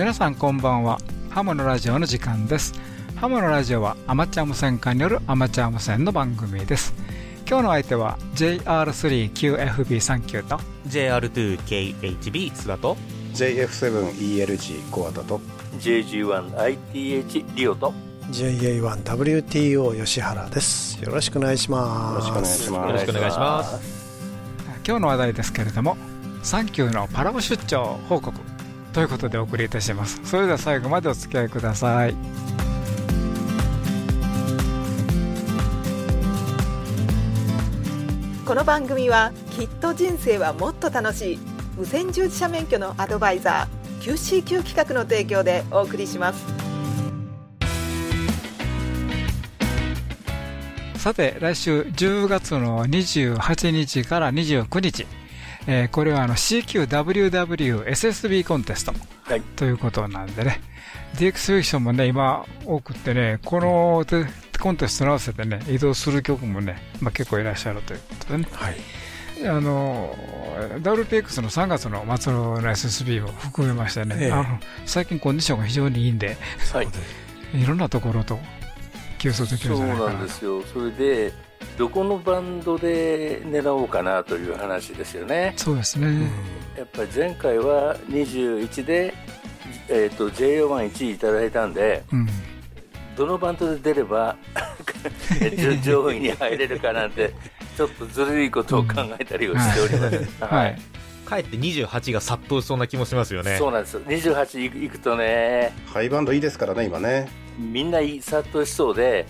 皆さんこんばんは。ハモのラジオの時間です。ハモのラジオはアマチュア無線化によるアマチュア無線の番組です。今日の相手は JR3QFB39 と JR2KHB 須田と JF7ELG コアタと JG1ITH リオと JA1WTO 吉原です。よろしくお願いしよます。ろしくお願いします。よろしくお願いします。今日の話題ですけれどもサンキューのパラボ出張報告ということでお送りいたします。それでは最後までお付き合いください。この番組はきっと人生はもっと楽しい。無線従事者免許のアドバイザー QCQ 企画の提供でお送りします。さて来週10月の28日から29日、えーこれはあの CQWWSSB コンテスト、はい。ということなんでね。DX フィクションもね今多くってねこのテコンテストに合わせてね移動する曲もね、まあ、結構いらっしゃるということでね。はい。あの WPX の3月の末の SSB を含めましてね、ええ。あの最近コンディションが非常にいいんではい。いろんなところと競争できるじゃないかな。なんですよ。それでどこのバンドで狙おうかなという話ですよね。そうですね、やっぱり前回は21で、えー、と JO11 いただいたんでうん。どのバンドで出れば上 上位に入れるかなんてちょっとずるいことを考えたりをしております、はい、かえって28が殺到しそうな気もしますよね。そうなんですよ。28いくいくとね。ハイバンドいいですからね今ねみんな殺到しそうで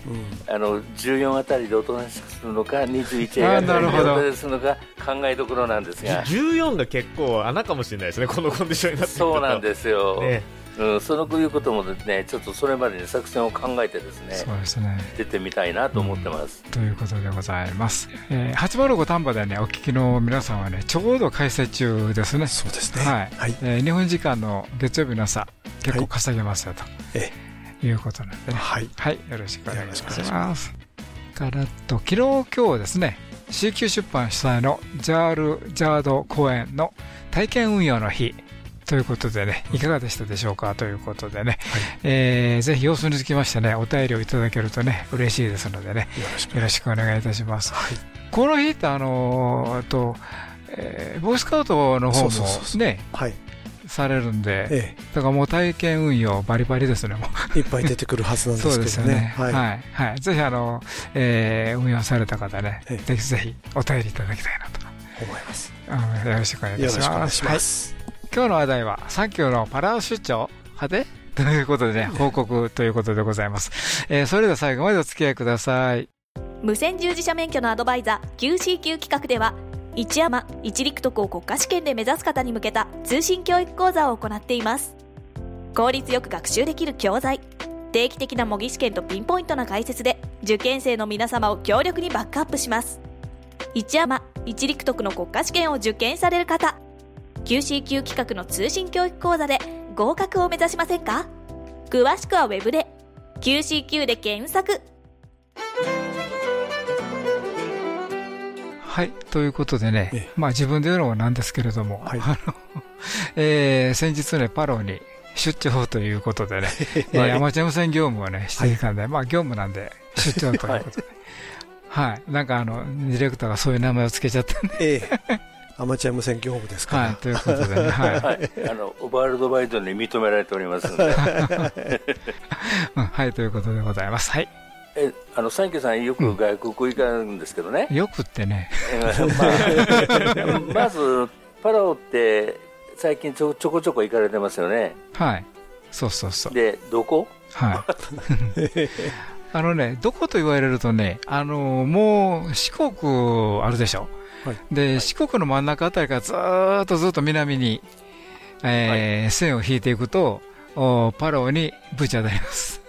あの14あたりでおとなしくするのか21あたりでなるほど。おとなしくするのか考えどころなんですが。14が結構穴かもしれないですねこのコンディションになってくると。そうなんですよ、ね。うん、そのいうこともですねちょっとそれまでに作戦を考えてですねそうですね。出てみたいなと思ってます、ということでございます、えー、805丹波でねお聞きの皆さんはねちょうど開催中ですね。そうですね。はい、はい。えー日本時間の月曜日の朝結構稼げますよと、えいうことなんでね。はい。はい。よろしくお願いしよろしくお願いします。からと昨日今日ですね CQ 出版主催のジャール・ジャード公演の体験運用の日ということでね、いかがでしたでしょうか？ということでね、えーぜひ様子につきましてね、お便りをいただけるとね、嬉しいですのでね、よろしく。お願いいたします。はい。この日って、あのーと、えーボーイスカウトの方もね、はいされるんで、えだからもう体験運用バリバリですね、もう。えいっぱい出てくるはずなんですけどね ですよね。ははいい。はい。ぜひ、あの、えー運用された方ね、ええぜひぜひお便りいただきたいなと。思いますよろしくお願いいたしよろしくお願ます。いしますはい。今日の話題は、サンキューのパラ出張派で ということでね、報告ということでございます。えーそれでは最後までお付き合いください。無線従事者免許のアドバイザー QCQ 企画では一山一陸徳を国家試験で目指す方に向けた通信教育講座を行っています。効率よく学習できる教材定期的な模擬試験とピンポイントな解説で受験生の皆様を強力にバックアップします。一山一陸徳の国家試験を受験される方 QCQ 企画の通信教育講座で合格を目指しませんか？詳しくはウェブで QCQ で検索。はい。ということでねええ、まあ自分で言うのもなんですけれども、はいあの、えー先日ね、パロに出張ということでね、えーアマチュア無線業務をね、していたんで、まあ業務なんで出張ということで。はい。なんかあの、ディレクターがそういう名前を付けちゃったんで、ええアマチュア無線業務ですかはい。らということでね、はい。はい、あのワールドワイドに認められておりますので うんはい、ということでございます。はい。えあのサンキューさんよく外国行かれるんですけどね、よくってね、えーまあまずパラオって最近ちょちょこちょこ行かれてますよねはい。そうそうそう。でどこ？はい。あのね、どこと言われるとね、あのもう四国あるでしょ。はいで、四国の真ん中あたりからずーっとずっと南に、えー線を引いていくと、おパラオにブチ当たります。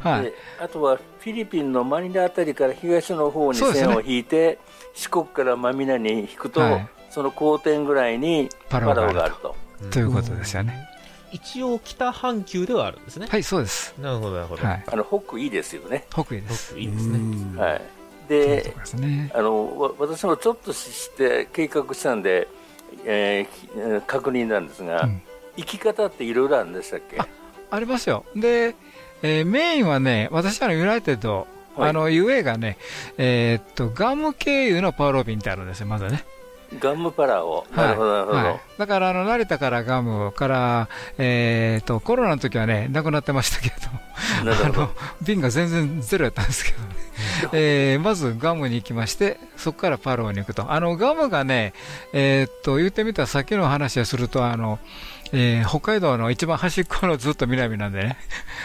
はい。であとはフィリピンのマニラあたりから東の方に線を引いて、四国から真南に引くと、はいその交点ぐらいにパラパラオがあると。ということですよね。一応北半球ではあるんですねはい、そうです。なるほどなるほど、はい。あの北いいですよね。北緯です。いいですねうんはい。でですね。あのわ私もちょっとして計画したんでえー確認なんですが、うん生き方っていろいろあるんでしたっけ？ありますよ。で、えーメインはね、私はユナイテッド、はいあの、UA がね、えーっと、ガム経由のパウロビンってあるんですよ、まずね。ガムパラオ。なるほど、なるほど。はいだから、あの、成田からガムから、えーっと、コロナの時はね、なくなってましたけれども、あの、瓶が全然ゼロやったんですけどね。えーまずガムに行きまして、そこからパローに行くと。あの、ガムがね、えーっと、言ってみたらさっきの話をすると、あの、えー北海道の一番端っこのずっと南なんでね。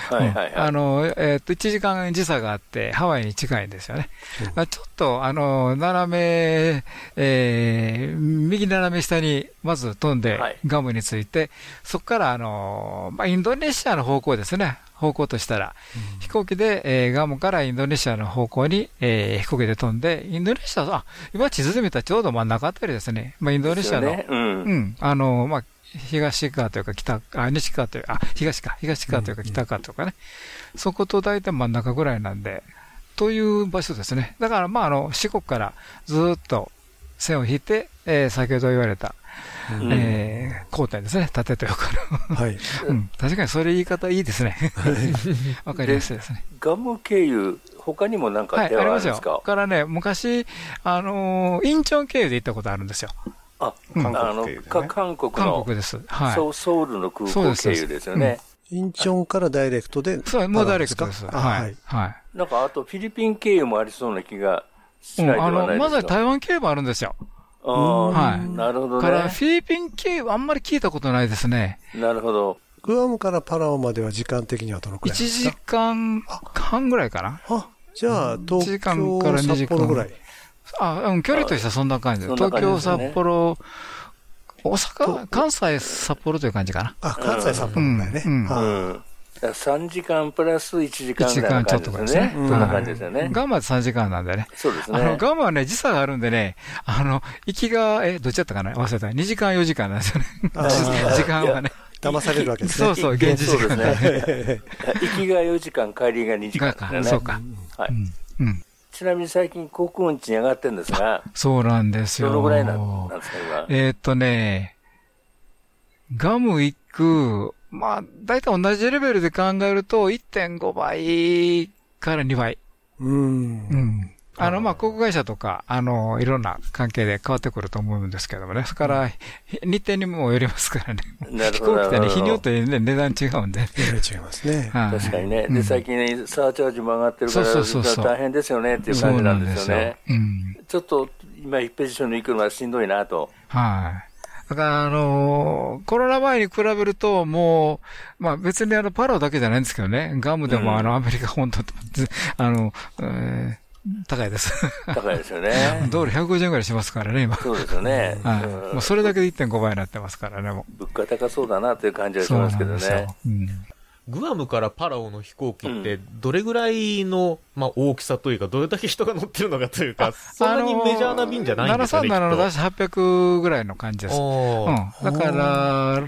はいはいはい。うんあの、えーっと、1時間時差があって、ハワイに近いんですよね。あちょっと、あの、斜め、えー右斜め下にまず飛んではい、ガムについて、そこから、あの、まあ、インドネシアの方向ですね。方向としたら、飛行機で、えーガムからインドネシアの方向に、えー飛行機で飛んで、インドネシア、あ、今地図で見たらちょうど真ん中あたりですね。まあ、インドネシアの、ねうんうん、あの、まあ、東側というか北、あ、西側というか、あ、東か、東側というか北側とかね。そこと大体真ん中ぐらいなんで、という場所ですね。だから、まあ、あの、四国からずーっと線を引いて、えー先ほど言われた、うんえー交代ですね。縦と横の。はい。うん、確かにそれ言い方いいですね。わかりやすいですね。ガム経由、他にもなんはい、か手ありますよ。か、だからね、昔、あのーインチョン経由で行ったことあるんですよ。あ、うんあの韓国経由でねか韓国韓の国です。はい。ソウソウルの空港経由ですよね。インチョンからダイレクトで。そう、もうダイレクトです。あははいい。。はい。なんかあとフィリピン経由もありそうな気がしうんないではあの、ないですか？まずは台湾経由もあるんですよ。ああ、はいなるほどから、ね。フィリピン経由あんまり聞いたことないですね。なるほど。グアムからパラオまでは時間的にはどのくらい1ですか？時間半ぐらいかな。あ、じゃあ、1東時間から京、2時間札幌ぐらい。あ、うん、距離としてはそんな感じで。東京、感じですよね札幌、大阪、関西、札幌という感じかな。あ、関西、札幌ぐらいね。うんうんうはいん。3時間プラス1時間ぐらいの感じです一時間ちょっとですね。ねそんな感じですよね。ガムは3時間なんでね。そうですあの、ね。ガムはね、時差があるんでね、あの、行きが、え、どっちだったかな？忘れた。2時間4時間なんですよね。時間はね。騙されるわけですね。そうそう、現地時間そうですね。行きが4時間、帰りが2時間がですよね。そうか。はいうん。うん。ちなみに最近航空運賃上がってるんですが、そうなんですよ。どのぐらいなんですか、今？えーっとね、ガム行く、まあ、大体同じレベルで考えると、1.5倍から2倍。うんう。ん。あの、まあ、航空会社とか、あの、いろんな関係で変わってくると思うんですけどもね。それから、日程にもよりますからね。なるほど。飛行機ってね、日によってね、値段違うんで。違いますね。はい確かにね。で、うん最近ね、サーチャージも上がってるから、そうそうそう大変ですよねっていう感じななんんですよね。。うん。ちょっと、今、一ページションに行くのはしんどいなと。はい。だから、あのーコロナ前に比べると、もう、まあ別にあの、パラオだけじゃないんですけどね、ガムでうんもあの、アメリカ本土って、ずあの、えー高いです。高いですよね。ドル150円ぐらいしますからね、今。そうですよね。はい。うんもうそれだけで1.5倍になってますからね、も物価高そうだなという感じう。はしますけどそうなんね。ですよ。うん。グアムからパラオの飛行機って、どれぐらいの、まあ、大きさというか、どれだけ人が乗ってるのかというか、そんなにメジャーな便じゃないんですよね、737のと出し800ぐらいの感じです。うん。だから、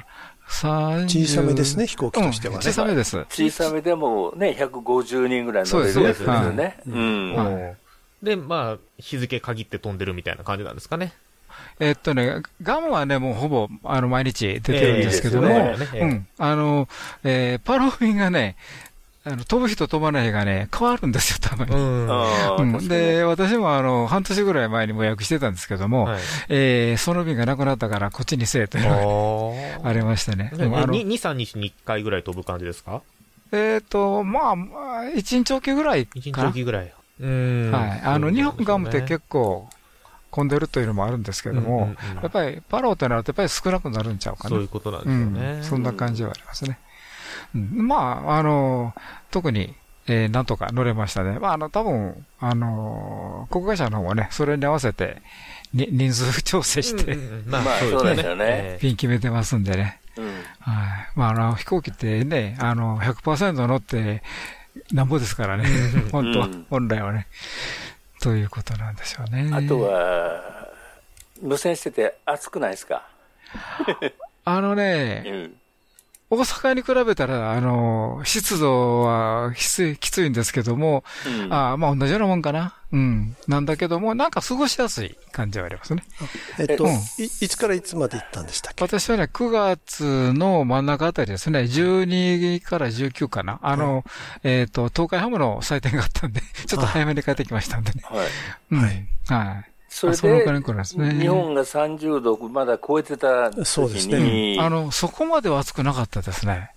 30小さめですね、飛行機としてはうんね。小さめです。小さめでもね、150人ぐらい乗れるそうですやつですよね。で、まあ、日付限って飛んでるみたいな感じなんですかね。えっとね、ガムはね、もうほぼ、あの、毎日出てるんですけども。あの、えーパロ便がね、あの、飛ぶ日と飛ばない日がね、変わるんですよ、たまに。で、私もあの、半年ぐらい前にも予約してたんですけども、い。えーその便がなくなったから、こっちにせえというのがあありましてね。でもあの2、3日に1回ぐらい飛ぶ感じですか？えっと、まあ、まあ一日おきぐらい ?1 かな日おきぐらい。うん。はい。あの、日本ガムって構結構混んでるというのもあるんですけども、やっぱりパロってなるとやっぱり少なくなるんちゃうかな。そういうことなんですうよね。ん、そんな感じはありますね。うん、まあ、あの、特に、えーなんとか乗れましたね。まあ、あの、多分、あの、航空会社の方もね、それに合わせて、に人数調整して、うんうんうんまあまあそうですよねええピン決めてますんでね。うん。はい。まあ、あの、飛行機ってね、あの、100%乗って、なんぼですからね。本当は、うん本来はね。ということなんでしょうね。あとは、無線してて暑くないですか？あのうね、ん。大阪に比べたら、あの、湿度はきつい、きついんですけども、うんあまあ同じようなもんかな。うん。なんだけども、なんか過ごしやすい感じはありますね。えっと、うんいいつからいつまで行ったんでしたっけ？私はね、9月の真ん中あたりですね、12から19かな。あの、えっ、と、東海ハムの祭典があったんで、ちょっと早めに帰ってきましたんでね。はい。うん。ははいい。それですね、日本が30度まだ超えてたそうです時に、あの、そこまでは暑くなかったですね。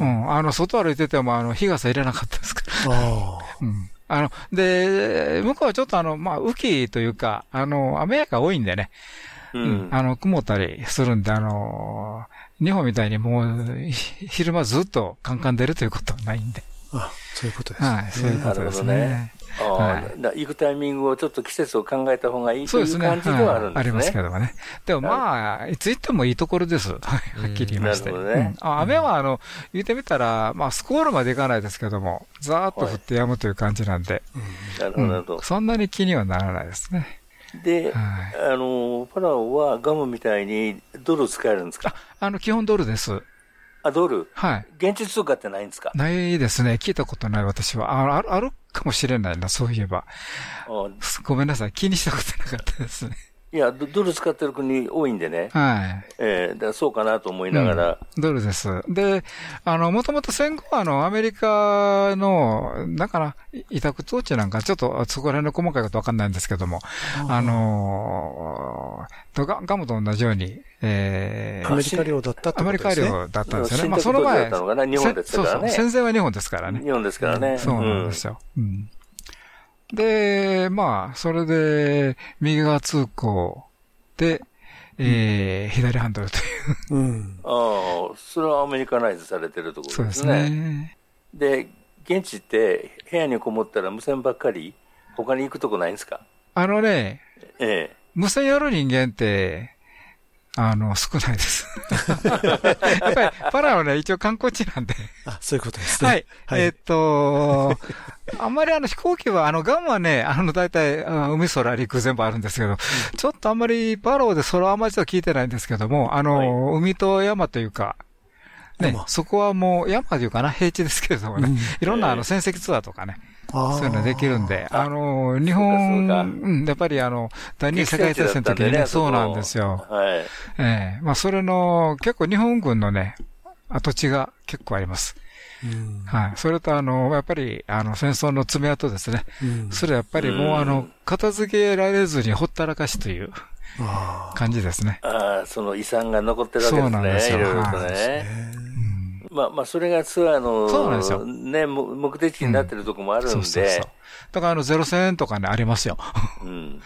うん。あの、外歩いてても、あの、日傘入れなかったですから。あ うん。あの、で、向こうはちょっとあの、まあ、雨季というか、あの、雨が多いんでね。ううんん。あの、曇ったりするんで、あの、日本みたいにもう、ひ昼間ずっとカンカン出るということはないんで。あ、あ、そういうことですね。はい、そういうことですね。はいだ行くタイミングをちょっと季節を考えた方がいいという。感じではあるんですね。はいありますけどもね。でもまあ、いつ行ってもいいところです。はっきり言いまして。ねうんあ雨はあの、言ってみたら、まあ、スコールまで行かないですけども、ざーっと降って止むという感じなんで、なるほど。そんなに気にはならないですね。で、はいあの、パラオはガムみたいにドル使えるんですか？あの、基本ドルです。あ、ドル？はい。現地通貨ってないんですか？ないですね。聞いたことない私は。あある、あるかもしれないな、そういえば。あごめんなさい。気にしたことなかったですね。いやド、ドル使ってる国多いんでね、はい。えーだからそうかなと思いながら、ドルです。で、あの、もともと戦後は、あの、アメリカの、だから、委託統治なんか、ちょっとそこら辺の細かいことわかんないんですけども、あのとガガムと同じように、えアメリカ領だったってアメリカことですね。領だったんですよね。信まあ、その前託統治だったのかな日本ですからねせそうそう。戦前は日本ですからね。日本ですからね。そうなんですよ。うん。で、まあ、それで、右側通行で、えー左ハンドルという。うん。ああ、それはアメリカナイズされてるとこそうですすろでね。ね。で、現地って部屋にこもったら無線ばっかり、他に行くとこないんですか？あのね、え無線やる人間って、あの、少ないです。やっぱり、パラはね、一応観光地なんで。あ、そういうことですね。はい。はいえーっと、あんまりあの飛行機は、あの、ガンはね、あの、大体、あ海空陸全部あるんですけど、ちょっとあんまりパラオでそれはあんまりと聞いてないんですけども、あの、海と山というか、ね山、そこはもう山というかな、平地ですけれどもね、うんいろんなあの戦績ツアーとかね、そういうのできるんで、あの、日本、やっぱりあの、第え二次世界大戦の時にね、そうなんですよ。。はい。ええまあ、それの、結構日本軍のね、跡地が結構あります。うんはい。それとあの、やっぱり、あの、戦争の爪痕ですね。うんそれやっぱりもうあの、片付けられずにほったらかしというあ感じですね。ああ、その遺産が残ってるわけですね。そうなんですよいろいろとはね。うん。まあまあ、それがツアーの、そうなんですよね、も目的地になってるとこもあるんで、そうそうそう。だからあの、ゼロ戦とかね、ありますよ。うんうん。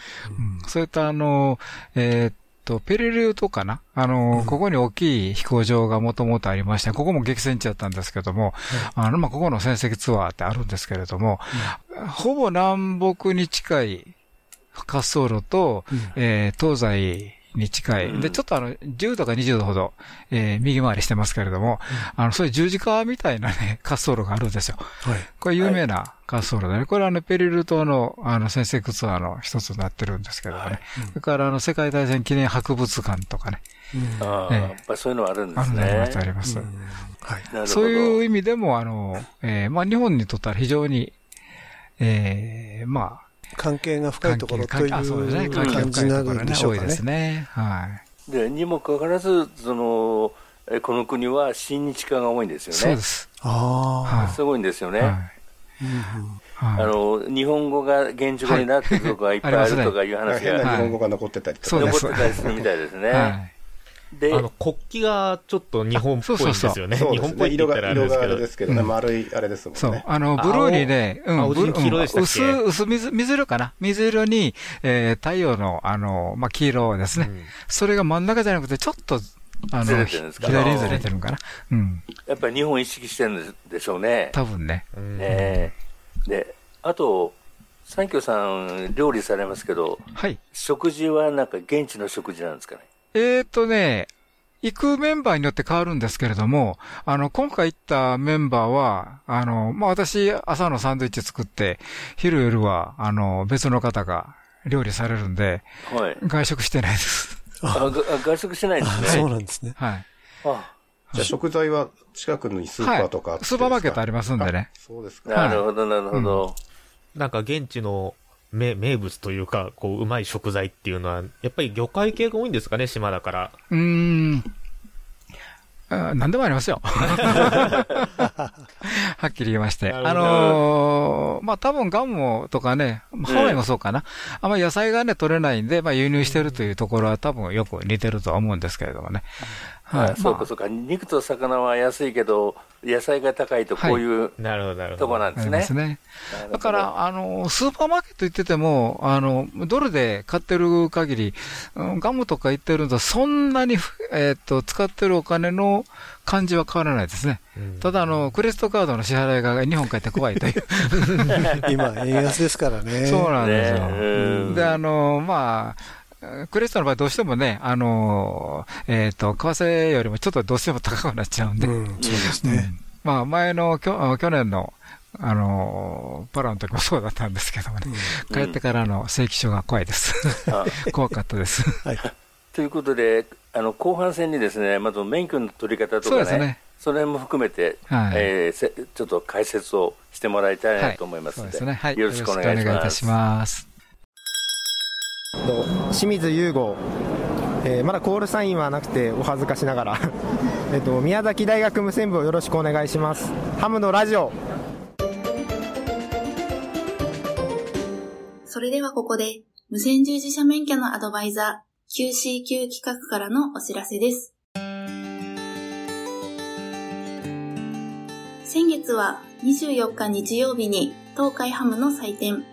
そういったあの、えーっと、ペルリューとかな？あの、ここに大きい飛行場がもともとありまして、ここも激戦地だったんですけども、あの、まあ、ここの戦績ツアーってあるんですけれども、ほぼ南北に近い滑走路と、えー東西に近い。うんで、ちょっとあの、10度か20度ほど、えー右回りしてますけれども、あの、そういう十字架みたいなね、滑走路があるんですよ。はい。これ有名な滑走路でね、これはあの、ペリル島の、あの、先生ツアーの一つになってるんですけどもね。それからあの、世界大戦記念博物館とかね、ああ、ええやっぱりそういうのはあるんですあるんでありまねす、。あります。はい。なるほど。そういう意味でも、あの、えーまあ、日本にとっては非常に、えーま関係があ、深いところという感じになんでしょうかねです。ね。はい。で、にもかかわらず、その、えこの国は親日家が多いんですよね。そうです。あはいすごいんですよね。はい。あ。の、日本語が現地語になってるとこがいっぱいあるとかいう話が日本語が残ってたりとか残ってたりするみたいですね。はい。で、あの、国旗がちょっと日本っぽいんですよね。そう日本っぽい色がったらあれですけど色があれで。すけどね、うん丸いあれですもんそうね。。あの、ブルーにね、うん、青ブル青黄色でしたっけ？うん薄、薄水、水色かな？水色に、えー太陽の、あの、まあ、黄色ですね。うんそれが真ん中じゃなくて、ちょっと、あずの、れてるんですか？左にずれてるんかな？うん。やっぱり日本意識してるんでしょうね。多分ね。うんええで、あと、三京さん、料理されますけど、はい。食事はなんか現地の食事なんですかね？えーとね、行くメンバーによって変わるんですけれども、あの、今回行ったメンバーは、あの、まあ、私、朝のサンドイッチ作って、昼夜は、あの、別の方が料理されるんで、はい。外食してないです。あが外食してないんですね。そうなんですね。はい。あじゃあ食材は近くにスーパーとかあってスーパーマーケットありますんでね。そうですか。なるほど、なるほど。なんか現地の名名物というか、こう、うまい食材っていうのは、やっぱり魚介系が多いんですかね、島だから。うーん。あ何でもありますよ。はっきり言いまして。あのーまあ、多分ガムとかね、ハワイもそうかな。あんまり野菜がね、取れないんで、まあ、輸入してるというところは多分よく似てるとは思うんですけれどもね。はい。まあそうか、そうか。肉と魚は安いけど、野菜が高いとこういうなるほど、なるほとこど。なんですね。すね。だから、あの、スーパーマーケット行ってても、あの、ドルで買ってる限り、うんガムとか行ってると、そんなに、えっ、と、使ってるお金の感じは変わらないですね。うんただ、あの、クレジットカードの支払いが日本帰って怖いという。今、円安ですからね。そうなんですよ。ねうんで、あの、まあ、クレジットの場合どうしてもね、あの、えっ、と、為替よりもちょっとどうしても高くなっちゃうんで、うん、そうですね。まあ、前のきょ去年の、あの、パラの時もそうだったんですけどもね、帰ってからの正規書が怖いです。あ 怖かったです。ということで、あの後半戦にですね、まず免許の取り方とかね、そうですね。それも含めて、はいえーせちょっと解説をしてもらいたいなと思いますので。はい。よろしくお願いい。たします。清水優吾、えーまだコールサインはなくてお恥ずかしながら。えっと宮崎大学無線部をよろしくお願いします。ハムのラジオ。それではここで、無線従事者免許のアドバイザー QCQ 企画からのお知らせです。先月は24日日曜日に東海ハムの祭典、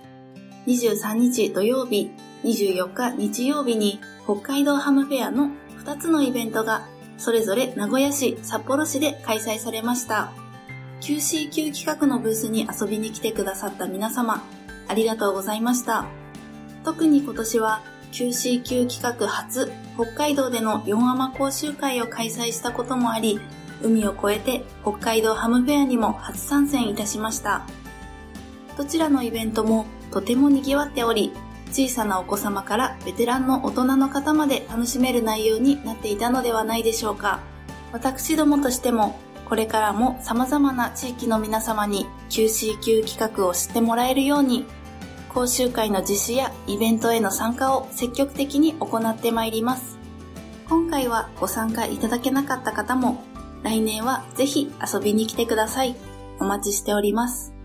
23日土曜日、24日日曜日に北海道ハムフェアの2つのイベントがそれぞれ名古屋市、札幌市で開催されました。QCQ 企画のブースに遊びに来てくださった皆様、ありがとうございました。特に今年は QCQ 企画初北海道での4アマ講習会を開催したこともあり、海を越えて北海道ハムフェアにも初参戦いたしました。どちらのイベントもとても賑わっており、小さなお子様からベテランの大人の方まで楽しめる内容になっていたのではないでしょうか。私どもとしても、これからも様々な地域の皆様に QCQ 企画を知ってもらえるように、講習会の実施やイベントへの参加を積極的に行ってまいります。今回はご参加いただけなかった方も、来年はぜひ遊びに来てください。お待ちしております。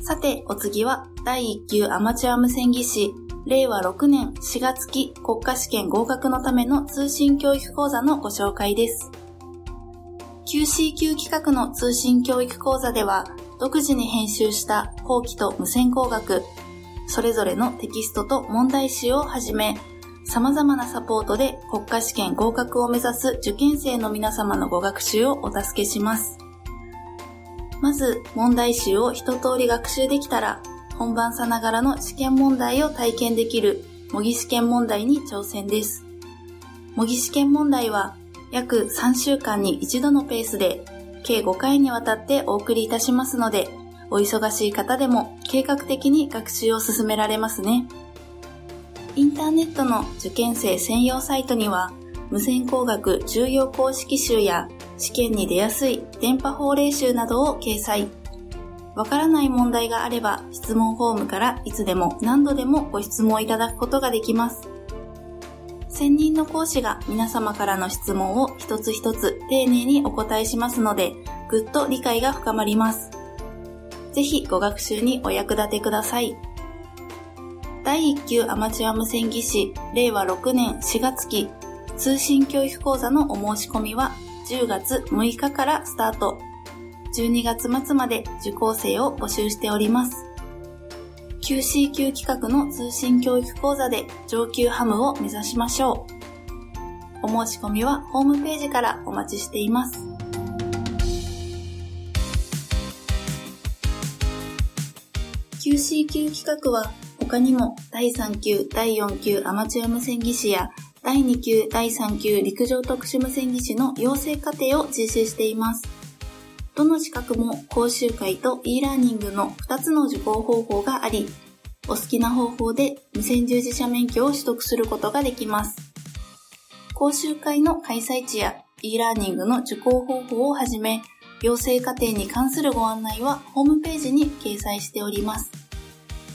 さて、お次は第1級アマチュア無線技師、令和6年4月期国家試験合格のための通信教育講座のご紹介です。QCQ 企画の通信教育講座では、独自に編集した後期と無線工学、それぞれのテキストと問題集をはじめ、様々なサポートで国家試験合格を目指す受験生の皆様のご学習をお助けします。まず、問題集を一通り学習できたら、本番さながらの試験問題を体験できる模擬試験問題に挑戦です。模擬試験問題は、約3週間に一度のペースで、計5回にわたってお送りいたしますので、お忙しい方でも計画的に学習を進められますね。インターネットの受験生専用サイトには、無線工学重要公式集や試験に出やすい電波法令集などを掲載。わからない問題があれば質問フォームからいつでも何度でもご質問いただくことができます。専任の講師が皆様からの質問を一つ一つ丁寧にお答えしますので、ぐっと理解が深まります。ぜひご学習にお役立てください。第1級アマチュア無線技師令和6年4月期通信教育講座のお申し込みは10月6日からスタート。12月末まで受講生を募集しております。QCQ 企画の通信教育講座で上級ハムを目指しましょう。お申し込みはホームページからお待ちしています。QCQ 企画は他にも第3級、第4級アマチュア無線技師や第2級、第3級陸上特殊無線技師の養成課程を実施しています。どの資格も講習会と e ラーニングの2つの受講方法があり、お好きな方法で無線従事者免許を取得することができます。講習会の開催地や e ラーニングの受講方法をはじめ、養成課程に関するご案内はホームページに掲載しております。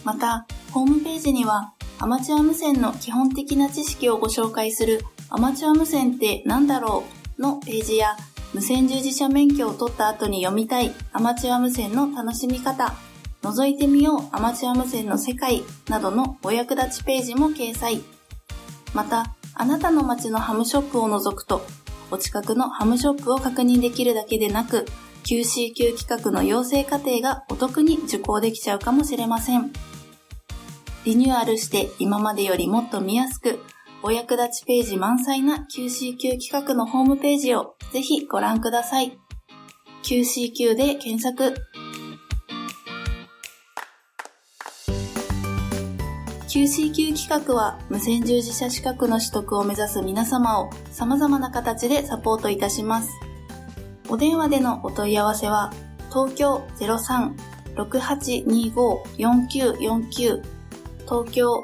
また、ホームページにはアマチュア無線の基本的な知識をご紹介するアマチュア無線って何だろうのページや無線従事者免許を取った後に読みたいアマチュア無線の楽しみ方、覗いてみようアマチュア無線の世界などのお役立ちページも掲載。また、あなたの街のハムショップを除くと、お近くのハムショップを確認できるだけでなく、QCQ 企画の養成課程がお得に受講できちゃうかもしれません。リニューアルして今までよりもっと見やすく、お役立ちページ満載な QCQ 企画のホームページをぜひご覧ください。QCQ で検索。QCQ 企画は無線従事者資格の取得を目指す皆様を様々な形でサポートいたします。お電話でのお問い合わせは、東京03-6825-4949東京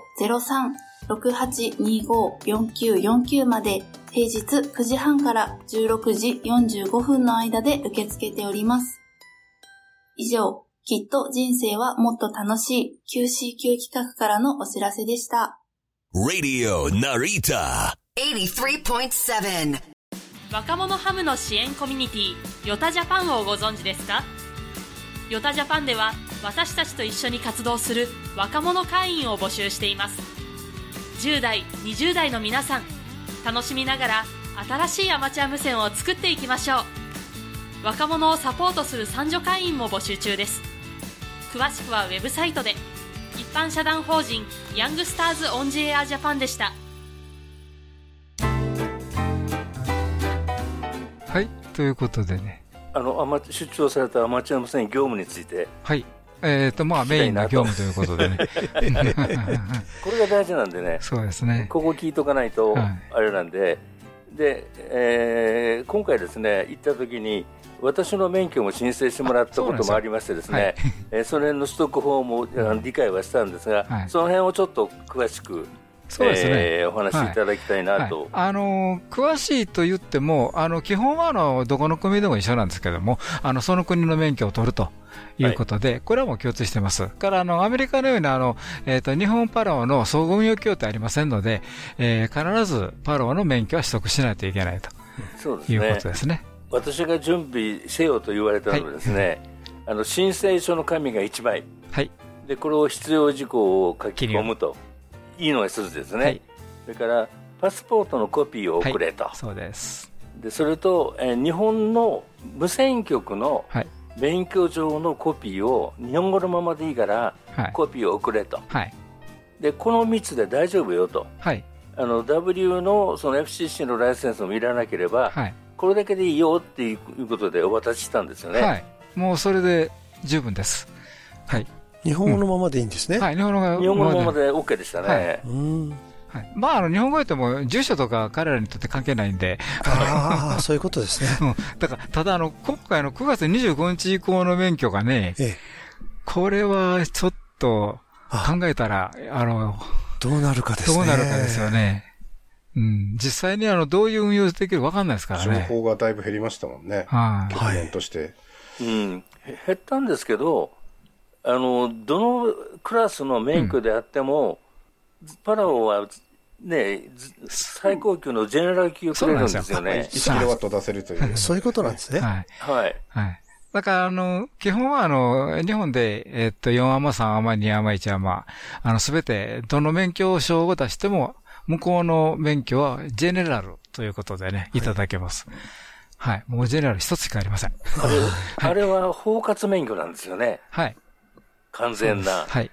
03-6825-4949まで平日9時半から16時45分の間で受け付けております。以上、きっと人生はもっと楽しい QCQ 企画からのお知らせでした。Radio Narita. 83.7若者ハムの支援コミュニティヨタジャパンをご存知ですか？ヨタジャパンでは私たちと一緒に活動する若者会員を募集しています。10代20代の皆さん楽しみながら新しいアマチュア無線を作っていきましょう。若者をサポートする三女会員も募集中です。詳しくはウェブサイトで。一般社団法人ヤングスターズオンジエアジャパンでした。はい、ということでね。あの、出張されたアマチュア無線業務について、はい。えっ、と、まあ、メインの業務ということでね。これが大事なんでね、そうですね。ここ聞いとかないとはい、あれなんで、で、えー今回ですね、行った時に、私の免許も申請してもらったこともありましてですね、えーその辺の取得法も理解はしたんですが、はい。その辺をちょっと詳しく、そうですね。えーお話しい。ただきたいなと。はい。あのー詳しいと言っても、あの基本はあのどこの国でも一緒なんですけども、あのその国の免許を取るということで、これはもう共通してます。からあのアメリカのようにあの、えーと日本パラオの総合運用協定ありませんので、えー必ずパラオの免許は取得しないといけないとそうですね。いうことですね。私が準備せよと言われたのはですね、あの申請書の紙が1枚、はい、でこれを必要事項を書き込むといいのが一つですね、それからパスポートのコピーを送れと、そうです。でそれと、えー日本の無線局の免許状のコピーを日本語のままでいいから、はいコピーを送れと、はい。でこの3つで大丈夫よと。はい。あの W のその FCC のライセンスもいらなければ、はいこれだけでいいよっていうことでお渡ししたんですよね。はい。もうそれで十分です。はい。日本語のままでいいんですね。はい、日本語が日本語のままで OK でしたね。はいはい、まあ、あの日本語言っても住所とか彼らにとって関係ないんで、ああ、そういうことですね。うん、だから、ただあの、今回の9月25日以降の免許がね、これはちょっと考えたら、あの、どうなるかですね。どうなるかですよね。うん、実際にあの、どういう運用できるかわかんないですから情ね。報がだいぶ減りましたもんね。はい局面として。うん、へ減ったんですけど、あのどのクラスの免許であっても、パラオは、ね、ず最高級のジェネラル級をくれるんですよね。1キロワット出せるという。そういうことなんですね。はい。はい。はい。だから、あの、基本は、あの、日本で、えっと、4アマ、3アマ、2アマ、1アマ、あの、すべて、どの免許証を出しても、向こうの免許は、ジェネラルということでね、いただけます。はい。もうジェネラル一つしかありません。あれ あれは包括免許なんですよね。はい。完全な。はい。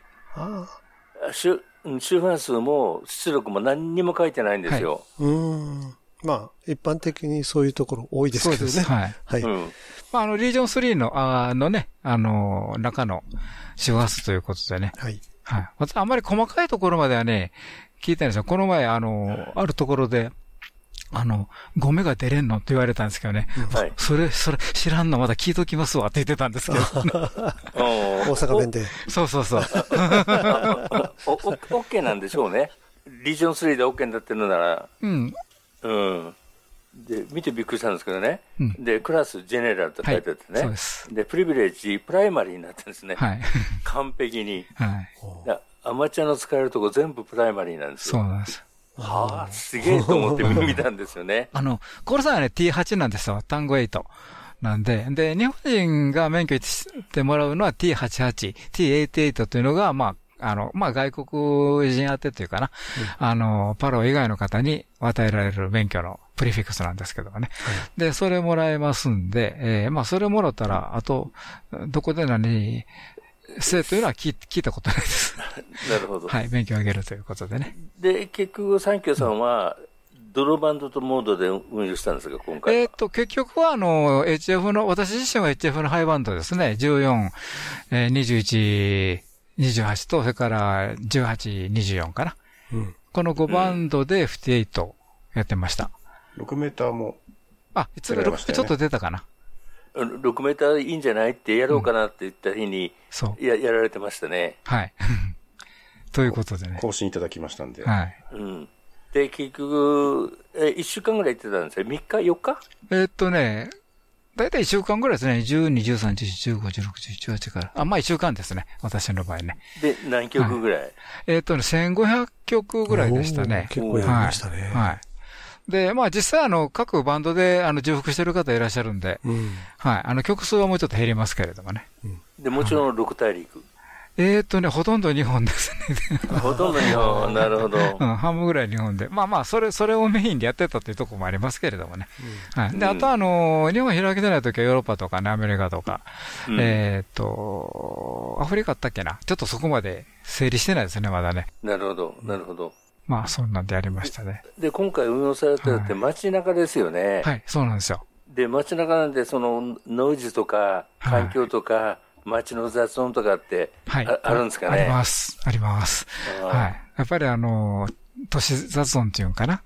周うん周波数も出力も何にも書いてないんですよ。うん。まあ、一般的にそういうところ多いですけどね。そうですはい。はい。まあ、あの、リージョン3の、あのね、あの、中の周波数ということでね。はい。はい。私、あんまり細かいところまではね、聞いてないんですよ。この前、あの、あるところで、あの、ゴメが出れんのって言われたんですけどね。はいそれ、それ、知らんのまだ聞いときますわって言ってたんですけど、大阪弁で。そうそうそう。おお OK なんでしょうね。リージョン3で OK になってるなら。うん。うん。で、見てびっくりしたんですけどね。うんで、クラスジェネラルと書いてあってね。はいそうですで、プリビレッジ、プライマリーになってるんですね。はい。完璧に。はい。だアマチュアの使えるとこ全部プライマリーなんですよ。そうなんです。はあ、すげえと思って見たんですよね。あの、コールさんはね、T8 なんですよ。単語8。なんで、で、日本人が免許してもらうのは T88、T88 というのが、まあ、あの、まあ、外国人宛てというかな、あの、パロ以外の方に与えられる免許のプリフィックスなんですけどもね。で、それもらえますんで、えーまあ、それもらったら、あと、どこで何、せというのは聞い聞いたことないです。なるほど。はい、免許をあげるということでね。で、結局、サンキューさんは、ドロバンドとモードで運用したんですか、今回。えっ、と、結局は、あの、HF の、私自身は HF のハイバンドですね。14、えー、21、28と、それから18、24かな。うんこの5バンドで58やってました。6メーターも。あ、いつやられましたよねちょっと出たかな。6メーターいいんじゃないってやろうかなって言った日に、そう。ややられてましたね。はい。ということでね。更新いただきましたんで。はい。うん。で、結局、え、1週間ぐらい行ってたんですよ。3日 ?4 日？えっとね、だいたい1週間ぐらいですね。12、13、15、16、17、18から。あ、まあ1週間ですね。私の場合ね。で、何曲ぐらい、えっ、とね、1500曲ぐらいでしたね。結構やりましたねはい。はいで、まあ実際あの、各バンドであの、重複してる方いらっしゃるんで、うん。はい。あの、曲数はもうちょっと減りますけれどもね。で、もちろん6大陸。えっ、とね、ほとんど日本ですね。ほとんど日本、なるほど。うん、半分ぐらい日本で。まあまあ、それ、それをメインでやってたっていうところもありますけれどもね。はい。で、あとあの、日本開けてない時はヨーロッパとかね、アメリカとか、うんえっ、と、アフリカあったっけなちょっとそこまで整理してないですね、まだね。なるほど、なるほど。まあ、そんなんでやりましたね。で、今回運用されてるって街中ですよね。はい、そうなんですよ。で、街中なんで、その、ノイズとか、環境とか、街の雑音とかって、はい。ああるんですかね？あります。あります。はい。やっぱりあの、都市雑音っていうんかな？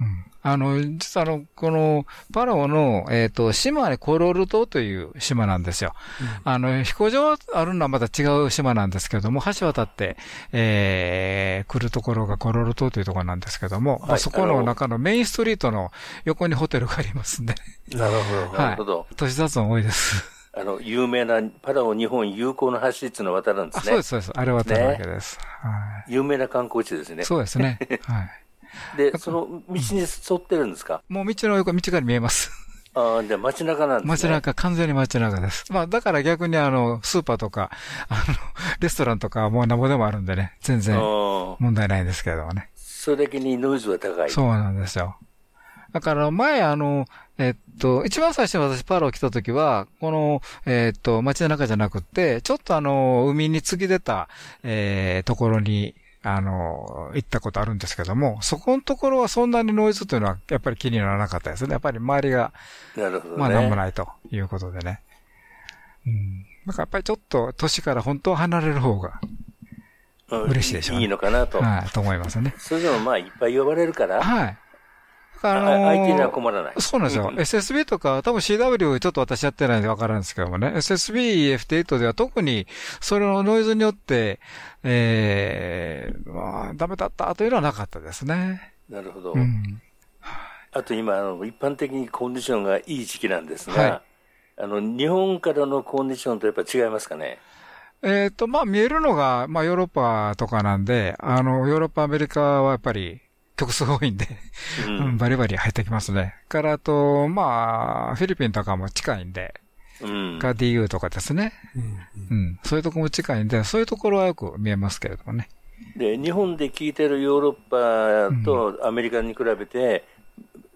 うん。あの、実はあの、この、パラオの、えっ、と、島はね、コロル島という島なんですよ。あの、飛行場あるのはまた違う島なんですけども、橋渡って、えー、来るところがコロル島というところなんですけども、はいまあそこの中のメインストリートの横にホテルがありますんで、なるほど、なるほど。はい。都市雑音多いです。あの、有名なパラオ日本友好の橋っていうのを渡るんであ、すね。そうです、そうです。あれ渡るわけです。は有名な観光地ですね。い。そうですね。はい。で、その道に沿ってるんですか？もう道の横、道から見えます。ああ、じゃあ街中なんですね。街中、完全に街中です。まあ、だから逆にあの、スーパーとか、あの、レストランとかはもうなんぼでもあるんでね、全然問題ないんですけれどもね。それだけにノイズは高い。そうなんですよ。だから前あの、えっと、一番最初に私パラオ来た時は、この、えっと、街の中じゃなくて、ちょっとあの、海に突き出た、えー、ところに、あの、行ったことあるんですけども、そこのところはそんなにノイズというのはやっぱり気にならなかったですね。やっぱり周りが、なるほどね。まあなんもないということでね。うん。なんかやっぱりちょっと都市から本当は離れる方がうん嬉しいでしょうね。いいのかなと。はい、と思いますね。それでもまあいっぱい呼ばれるから、はい。ああのー相手には困らない。そうなんですよ。うん SSB とか、多分 CW ちょっと私やってないんでわからんですけどもね。SSB、FT8 では特にそれのノイズによって、えー、まあ、ダメだったというのはなかったですね。なるほど。うん。あと今あの、一般的にコンディションがいい時期なんですが、はいあの日本からのコンディションとやっぱ違いますかね？えっ、と、まあ、見えるのが、まあ、ヨーロッパとかなんで、あの、ヨーロッパ、アメリカはやっぱり、曲数多いんで、ううんん、バリバリ入ってきますね。から、あと、まあ、フィリピンとかも近いんで、うん。が DU とかですね。うん。そういうとこも近いんで、そういうところはよく見えますけれどもね。で、日本で聞いてるヨーロッパとアメリカに比べて、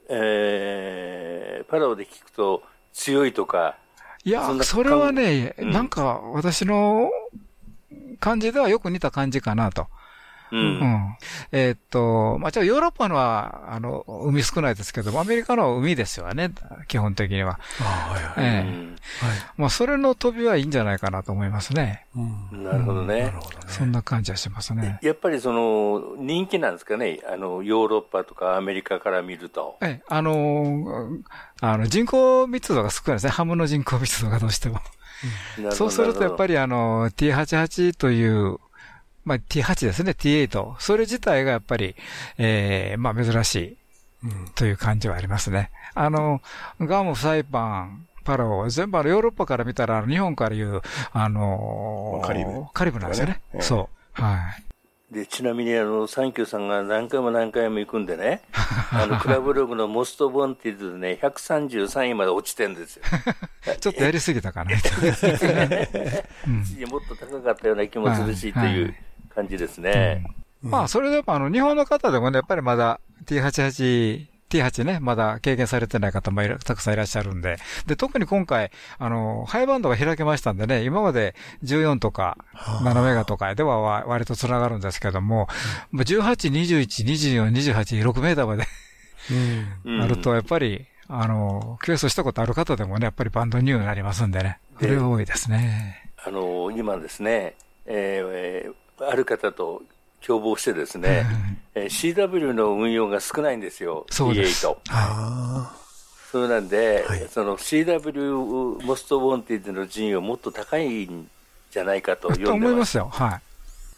えーパラオで聞くと強いとか、いやそそれはね、うんなんか、私の感じではよく似た感じかなと。うん。うん。えーっと、まあ、ちょっとヨーロッパのは、あの、海少ないですけども、アメリカのは海ですよね、基本的には。ああ、はいはい。ええまあ、それの飛びはいいんじゃないかなと思いますね。うん。なるほどね。なるほどね。そんな感じはしますね。やっぱりその人気なんですかね、あのヨーロッパとかアメリカから見ると。ええ、あのーあの、人口密度が少ないですね。ハムの人口密度がどうしても。なるほどそうするとやっぱり。りあの、T88 という、まあ T8 ですね、T8。それ自体がやっぱり、ええまあ珍しいという感じはありますね。あの、ガム、サイパン、パラオ、全部あのヨーロッパから見たら、日本から言う、あのーカリブカリブなんですよね。ええそう。はい。で、ちなみにあの、サンキューさんが何回も何回も行くんでね、あの、クラブログのモストボンティズでね、133位まで落ちてんですよ。ちょっとやりすぎたかな。もっと高かったような気もするし、という感じですね。まあ、それでもあの、日本の方でもね、やっぱりまだ T88、T8 ね、まだ経験されてない方もたくさんいらっしゃるんで。で、特に今回、あの、ハイバンドが開けましたんでね、今まで14とか7メガとかではわ割と繋がるんですけども、まあ18、21、24、28、6メーターまでうんなると、やっぱり、あの、クエストしたことある方でもね、やっぱりバンドニューになりますんでね。それが多いですね。あの、今ですね、えーある方と共謀してですね、えー CW の運用が少ないんですよ、そうです。T8。あそうなんで、その CW モストボンティズの順位はもっと高いんじゃないかとと読んでま。思いますすよ。は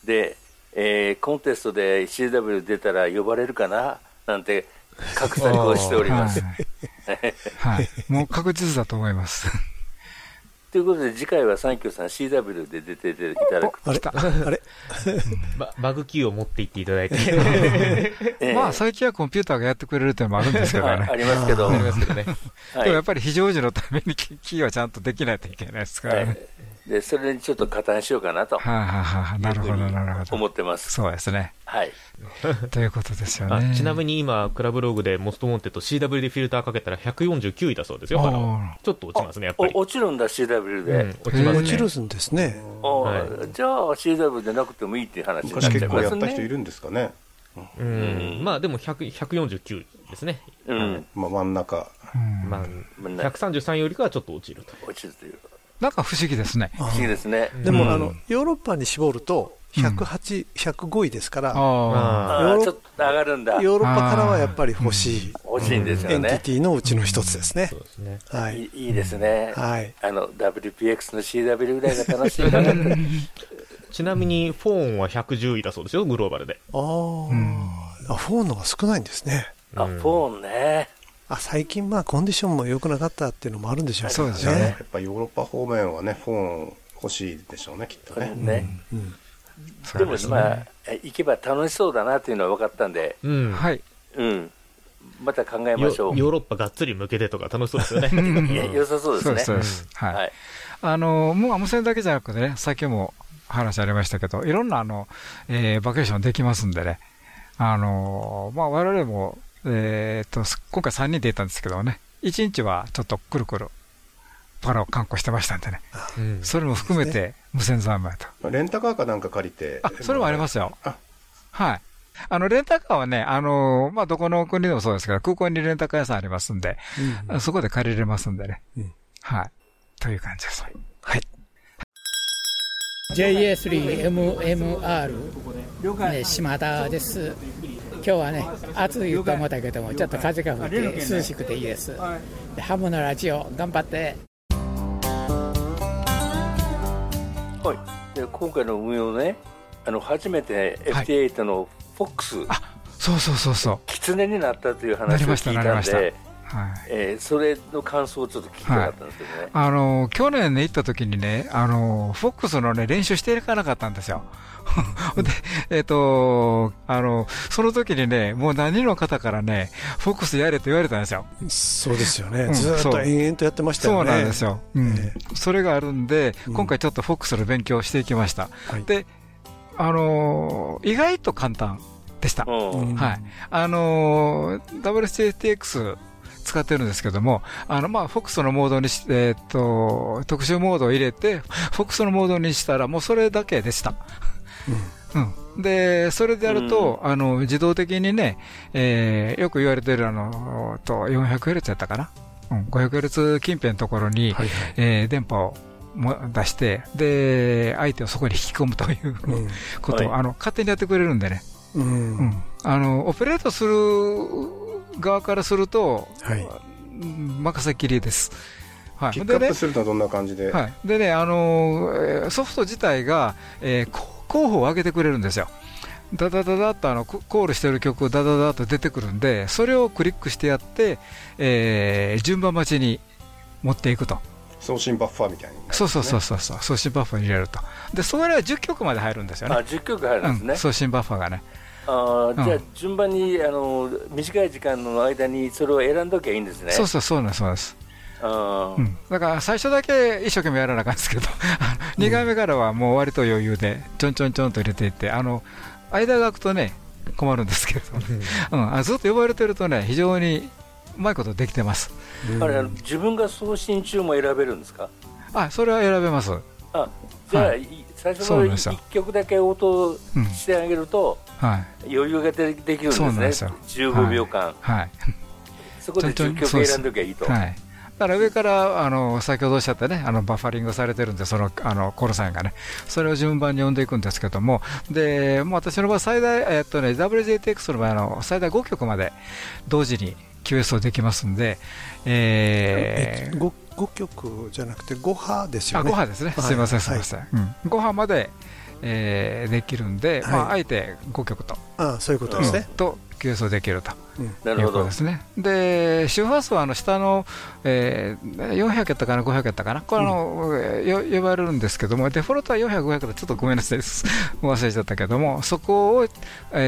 い。で、えーコンテストで CW 出たら呼ばれるかななんて、格差をしております。はい。もう確実だと思います。ということで、次回はサンキューさん CW で出ていただく。あれあれ ババグキーを持って行っていただいて。え えまあ、最近はコンピューターがやってくれるっていうのもあるんですけどね。あありますけど ありますけどね。はいでもやっぱり非常時のためにキキーはちゃんとできないといけないですからね。で、それにちょっと加担しようかなとはいはいはい。なるほど、なるほど。思ってます。そうですね。はい。ということですよあね。ちなみに今、クラブログでモストモンテと CW でフィルターかけたら149位だそうですよ、ちょっと落ちますね、やっぱり。お落ちるんだ、CW で。うん落ちますね落ちるんですね。おはいじゃあ CW でなくてもいいっていう話になっ昔ちゃいます結構やった人いね。るんですかね。うん、まあでも100 149ですね。うん。まあ真ん中。うんまあ、まあ133よりかはちょっと落ちると。落ちるという。なんか不思議ですね。不思議ですね。でも、うんあの、ヨーロッパに絞ると、108、105位ですから、あああ、ちょっと上がるんだ。ヨーロッパからはやっぱり欲しい欲しいんですエンティよね。ティのうちの一つですねそ。うですね。はいい。ですね。はい。あの、WPX の CW ぐらいが楽しいかな。ちなみに、フォーンは110位だそうですよ、グローバルで。あーあ、フォーンのが少ないんですね。あ、フォーンね。あ、最近まあコンディションも良くなかったっていうのもあるんでしょうね。そうですよねやっぱヨーロッパ方面はね、フォーン欲しいでしょうね、きっとね。ね。うんでも、まあ、え行けば楽しそうだなっていうのは分かったんで、うん。はい。うん。また考えましょう。ヨーロッパがっつり向けてとか楽しそうですよね。いや良さそうですね。そうです。はい。はい。あの、もう無線だけじゃなくてね、さっきも話ありましたけど、いろんなあの、えーバケーションできますんでね。あの、まあ、我々も、えーっと、今回3人で行ったんですけどね、1日はちょっとくるくる、パラを観光してましたんでね。うんそれも含めて無線三昧と。まあレンタカーかなんか借りて。あ、それもありますよあ。はい。あの、レンタカーはね、あの、まあ、どこの国でもそうですけど、空港にレンタカー屋さんありますんで、そこで借りれますんでね。うんはい。という感じです。はい。JA3MMR、ね、島田です。今日はね、暑いと思ったけども、ちょっと風が吹いて涼しくていいです。でハムのラジオ、頑張って。はい。で、今回の運用ね、あの、初めて FT8 の FOX、そうそうそうそう。狐になったという話を聞いなりました。たんで、はい。えーそれの感想をちょっと聞きたかったんですけどね。あの、去年ね、行った時にね、あの、フォックスのね、練習していかなかったんですよ。で、えっ、と、あの、その時にね、もう何人の方からね、フォックスやれと言われたんですよ。そうですよね。うんずーっと延々とやってましたよね。そうなんですよ。うんえそれがあるんで、今回ちょっとフォックスの勉強をしていきました。はいで、あのー意外と簡単でした。うんはい。あのー WCTX 使ってるんですけども、あの、まあ、フォックスのモードにし、えーっと、特殊モードを入れて、フォックスのモードにしたら、もうそれだけでした。うん。で、それでやると、あの、自動的にね、えーよく言われてる、あの、と、400Hz やったかな？うん、500Hz 近辺のところに、はいはいえー電波をも出して、で、相手をそこに引き込むといううんことを、はいあの、勝手にやってくれるんでね。うんうん。あの、オペレートする側からすると、はい。うん任せっきりです。はい。ピックアッでねプするとどんな感じで？はい。でね、あのーえーソフト自体が、えーこ候補を上げてくれるんですよ。ダダダダッとあのココールしてる曲ダダダッと出てくるんで、それをクリックしてやって、えー順番待ちに持っていくと。送信バッファーみたいに、そうそうそうそうそう、送信バッファーに入れると。で、それは10曲まで入るんですよね。あ10曲入るんですねう送信バッファーがね。あーじゃあうん順番にあの短い時間の間にそれを選んどきゃいいんですね。そうそうそうなんです、そうなんです。あー。うん、だから最初だけ一生懸命やらなあかんですけど、2回目からはもう割と余裕で、ちょんちょんちょんと入れていって、あの間が空くとね、困るんですけど、うん、あずっと呼ばれてるとね、非常にうまいことできてます。あれあの自分が送信中も選べるんですか？あそれは選べます。あじゃあ、はい。い最初のそうなんですよ。1曲だけ応答してあげると、はい、余裕がでできるんですそうなんね、ですよ。15秒間、はい、そこで10曲選んどきゃいいと。はい。だから上からあの先ほどおっしゃったね、あのバッファリングされてるんで、そのあのコロサインがね、それを順番に読んでいくんですけども、でもう私の場合、最大、えっとね、WJTX の場合あの、最大5曲まで同時に QS をできますんで、えー 5, 5曲じゃなくて5波ですよあね。5波ですね、はい。すみません、すみまはいせん、うん、5波まで、えーできるんで、まあ、あえて5曲と、あそういうことですね。うん。と、QS をできると。なるほどいうことですね。で、周波数はあの下の、えー、400やったかな、500やったかな、これあの、よ呼ばれるんですけども、デフォルトは400、500でちょっとごめんなさいです、忘れちゃったけども、そこを、えー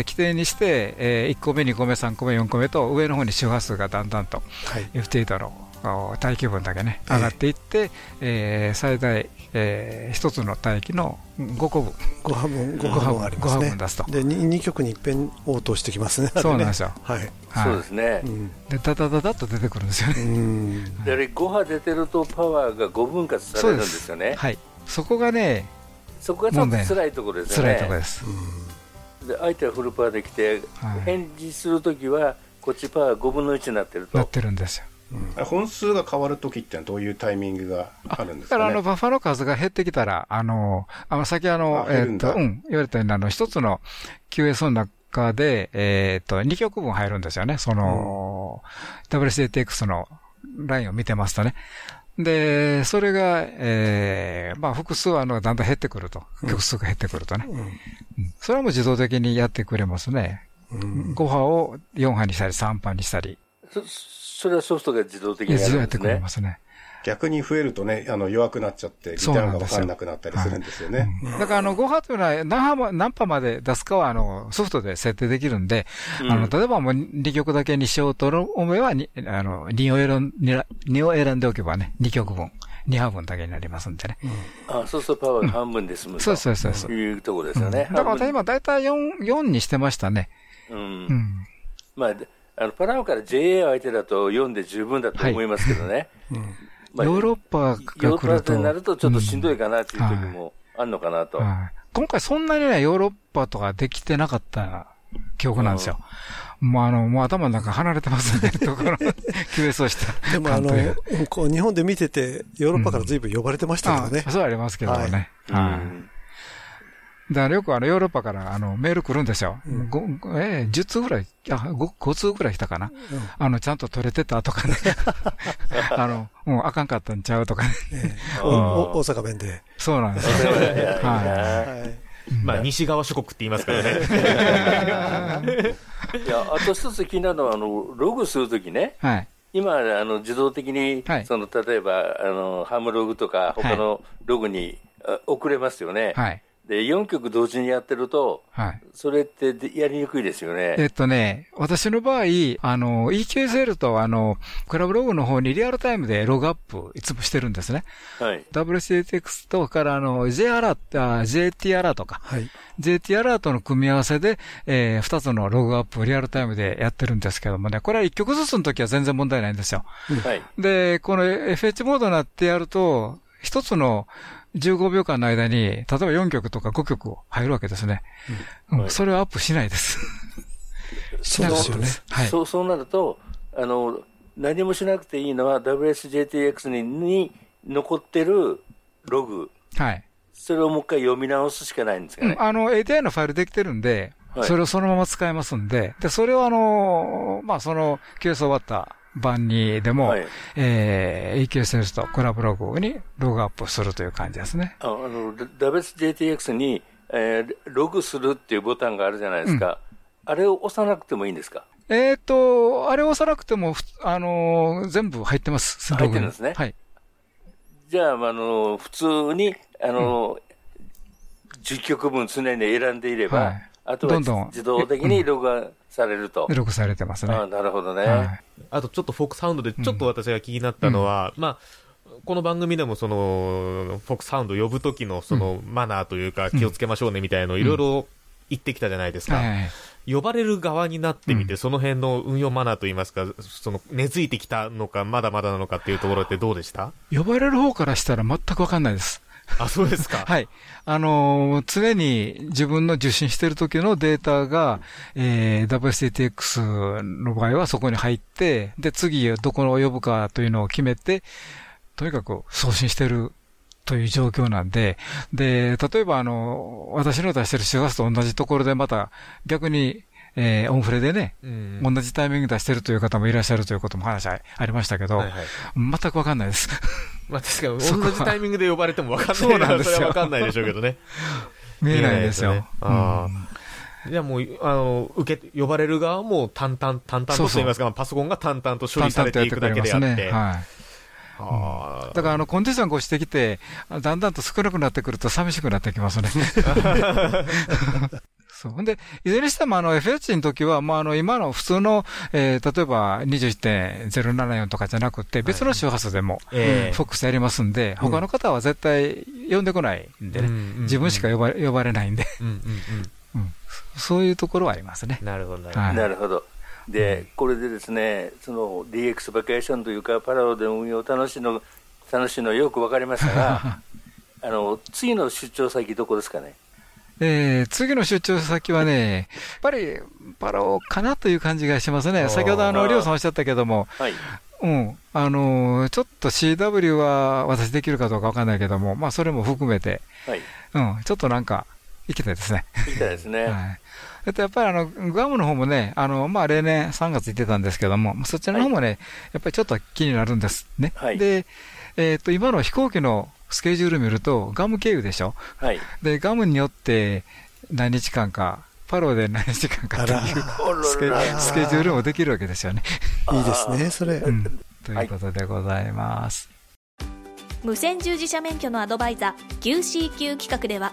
規定にして、え1個目、2個目、3個目、4個目と、上の方に周波数がだんだんと、FT の。あ大気分だけね、上がっていって、えー最大、え1つの帯域の5個分、5波分、5五波分あります5波ね分出すと。。で、2, 曲に一遍応答してきますね。そうなんですよはい。はいそうですね。で、ダダダダッと出てくるんですよね。であれ5波出てるとパワーが5分割されるんですよね。はい。そこがね、そこがちょっと辛いところですよね。辛いところです。で相手はフルパワーできて、返事するときは、こっちパワー5分の1になってると。なってるんですよ。本数が変わるときってのはどういうタイミングがあるんですかね？だからあの、バッファの数が減ってきたら、あの、あの、先あの、えっと、うん、言われたように、あの、一つの QS の中で、えっと、2曲分入るんですよね。その、WCTX のラインを見てますとね。で、それが、えー、まあ、複数あの、だんだん減ってくると。曲数が減ってくるとね。うんそれはもう自動的にやってくれますね。5波を4波にしたり、3波にしたり。そそれはソフトが自動的にや自動やってくれるんですね。ますね。逆に増えるとね、あの弱くなっちゃって、ギターが分かんなくなったりするんですよね。だからあの5波というのは何波も何波まで出すかはあのソフトで設定できるんで、うんあの例えばもう2曲だけにしようと思えばにあの2を選ん 2, を選んでおけばね、2曲分、2波分だけになりますんでね。あそうするとパワーが半分で済むうですそうですそうですいうところですよね。うんだから私今大体 4, 4にしてましたね。うんうんまあ、であのパラオから JA 相手だと4で十分だと思いますけどね。まあヨーロッパヨーが来ると。ロッパになるとちょっとしんどいかなっていう時もあるのかなと。はい今回そんなにね、ヨーロッパとかできてなかった記憶なんですよ。もうあの、もう頭の中離れてますね、ところ、QS をした。でもあのこう日本で見てて、ヨーロッパから随分呼ばれてましたけどね。あそうありますけどもね。はい。だからよくあのヨーロッパからあのメール来るんですよ。ごごえー10通ぐらい、あ 5, 5通ぐらい来たかな。あの、ちゃんと取れてたとかね。あの、もうあかんかったんちゃうとかね。おお大阪弁で。そうなんですよ。はいまあ、西側諸国って言いますからね。いや、あと一つ気になるのは、あの、ログするときね。はい。今、あの、自動的に、その、例えば、あの、ハムログとか、他のログに、あ送れますよね。はい。で、4曲同時にやってると、はい。それってでやりにくいですよね。えっとね、私の場合、あの、EQSL とあの、クラブログの方にリアルタイムでログアップいつもしてるんですね。はい。WCTX とからあの、J アラー JT アラートか。はい。JT アラートの組み合わせで、えー、2つのログアップをリアルタイムでやってるんですけどもね、これは1曲ずつの時は全然問題ないんですよ。はい。で、この FH モードになってやると、一つの15秒間の間に、例えば4曲とか5曲入るわけですね。うんそれはアップしないです。そうですよね。はい。そう、そうなると、あの、何もしなくていいのは WSJTX にに残ってるログ、はい。それをもう一回読み直すしかないんですかね。うんあの、ATI のファイルできてるんで、はいそれをそのまま使えますんで、で、それをあの、まあ、その、QS 終わった版にでも、はい。えー、EQSL とコラボログにログアップするという感じですね。ああの、WSJTX にえーログするっていうボタンがあるじゃないですか。あれを押さなくてもいいんですか？えっ、と、あれを押さなくても、ふあのー全部入ってます。入ってるんですね。はい。じゃあ、あの、普通に、あの、10曲分常に選んでいれば、はい。あとは自動的に録画されると。ログされてますね。あなるほどね。はいあとちょっとフォックサウンドでちょっと私が気になったのは、まあ、この番組でもその、フォックサウンド呼ぶ時のそのマナーというか気をつけましょうねみたいのをいろいろ言ってきたじゃないですか。はいはい呼ばれる側になってみて、その辺の運用マナーといいますか、その根付いてきたのか、まだまだなのかっていうところってどうでした？呼ばれる方からしたら全くわかんないです。あ、そうですか。はい。あのー常に自分の受信してる時のデータが、えー、WSTX の場合はそこに入って、で、次どこを呼ぶかというのを決めて、とにかく送信してるという状況なんで、で、例えばあの、私の出してる周波数と同じところでまた逆に、えーオンフレでね、うん同じタイミングで出してるという方もいらっしゃるということも話あありましたけど、はいはい。全くわかんないです。まあ確かに 同じタイミングで呼ばれても分かんないそうなんですよ。それは分かんないでしょうけどね。見えないんですよじゃあもう、あの、受け、呼ばれる側も淡々、淡々とそうそう。と言いますか、パソコンが淡々と処理されていくだけであって。淡々とやってくれますね。はい。だからあのコンディションが落ちてきて、だんだんと少なくなってくると寂しくなってきますね。そう。で、いずれにしてもあの FH の時は、まああの今の普通の、えー例えば21.074とかじゃなくて、別の周波数でも、ええ。フォックスやりますんで、他の方は絶対呼んでこないんでね、自分しか呼ば呼ばれないんで、うんうんうん。そういうところはありますね。なるほど、はい。なるほど。で、これでですね、その DX バケーションというか、パラオでの運用楽しいの、楽しいのよく分かりましたが、あの、次の出張先どこですかね？えー次の出張先はね、やっぱりパラオかなという感じがしますね。先ほどあの、りょうさんおっしゃったけども、はい。うん、あのーちょっと CW は私できるかどうかわかんないけども、まあそれも含めて、はい。うん、ちょっとなんか、行きたいですね。行きたいですね。はい。えっと、やっぱりあの、グアムの方もね、あの、まあ、例年3月行ってたんですけども、そちらの方もね、やっぱりちょっと気になるんですね。はいで、えっと、今の飛行機のスケジュール見ると、ガム経由でしょ？はい。で、ガムによって何日間か、パロで何日間かというスケスケジュールもできるわけですよね。いいですね、それ。うんということでございます。無線従事者免許のアドバイザー QCQ 企画では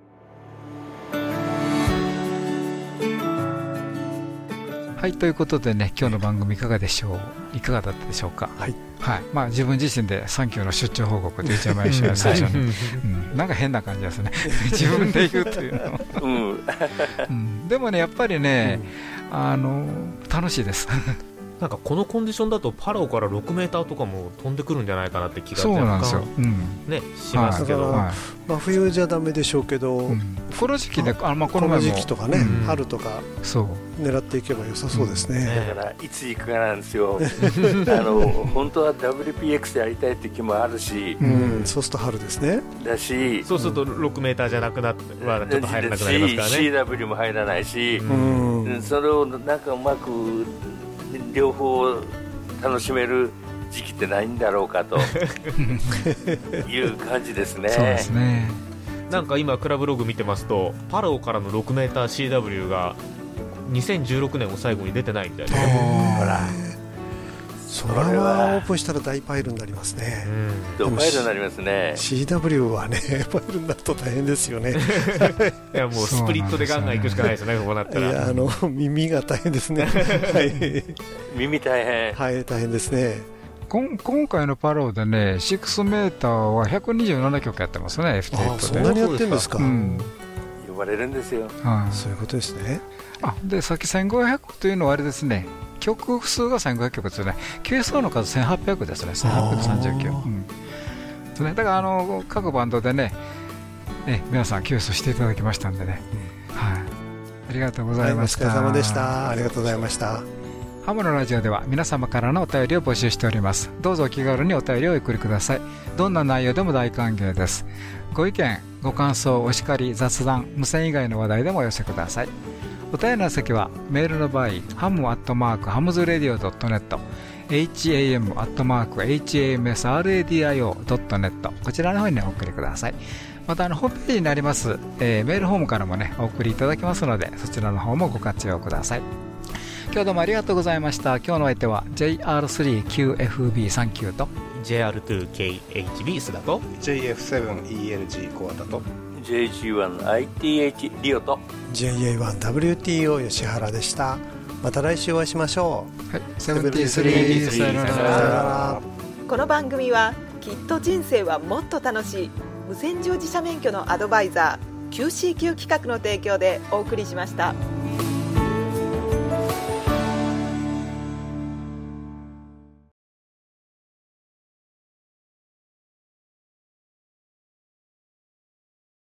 はい、ということでね、今日の番組いかがでしょう？いかがだったでしょうか？はい。はい。まあ自分自身で3級の出張報告で言っちゃいましたよ、最初に。うん、なんか変な感じですね。自分で言うというのは。うん。うんでもね、やっぱりね、あの、楽しいです。なんかこのコンディションだとパラオから6メーターとかも飛んでくるんじゃないかなって気がそうなんですよ。うん。ね、しますけど。はいはい真冬じゃダメでしょうけど、うんこの時期ね、あまあ、ここのの前も時期とかね、うん春とかそう。狙っていけば良さそうですね。だから、いつ行くかなんですよ。あの、本当は WPX やりたいって気もあるし、うん、そうすると春ですね。だし、そうすると6メーターじゃなくなって、はちょっと入らなくなりますからね。CW も入らないし、うん。うんそれをなんかうまく両方楽しめる時期ってないんだろうかと いう感じですね。そうですね。なんか今、クラブログ見てますと、パラオからの6メーター CW が2016年を最後に出てないみたいですね。ほら、それはオープンしたら大パイルになりますね。ドパイルになりますね。CW はね、パイルになると大変ですよね。いや、もうスプリットでガンガン行くしかないですよね、こうなったいや、ら。あの、耳が大変ですね。はい。耳大変。はい、大変ですね。こん今回のパローでね、6メーターは127曲やってますね、あ F8 で。そんなにやってるんですか？うん。呼ばれるんですよ。はい。そういうことですね。あ、で、さっき1500というのはあれですね、曲数が1500曲ですよね。QSO の数1800ですね、1839。うん。だから、あの、各バンドでね、え皆さん QS していただきましたんでね。はい。ありがとうござ、はい、いました。お疲れ様でした。ありがとうございました。ハムのラジオでは皆様からのお便りを募集しておりますどうぞお気軽にお便りをお送りくださいどんな内容でも大歓迎ですご意見ご感想お叱り雑談無線以外の話題でもお寄せくださいお便りの先はメールの場合ハムアットマークハムズレディオ .net ham アットマーク hamsradio.net こちらの方にお送りください。またあのホームページになります、えー、メールフォームからもねお送りいただけますのでそちらの方もご活用ください。今日どうもありがとうございました。今日の相手は JR3QFB39 と JR2KHB 須田と JF7ELG コアタと JG1ITH リオと JA1WTO 吉原でした。また来週お会いしましょう。はい。73さよなら。この番組はきっと人生はもっと楽しい。無線乗自社免許のアドバイザー QCQ 企画の提供でお送りしました。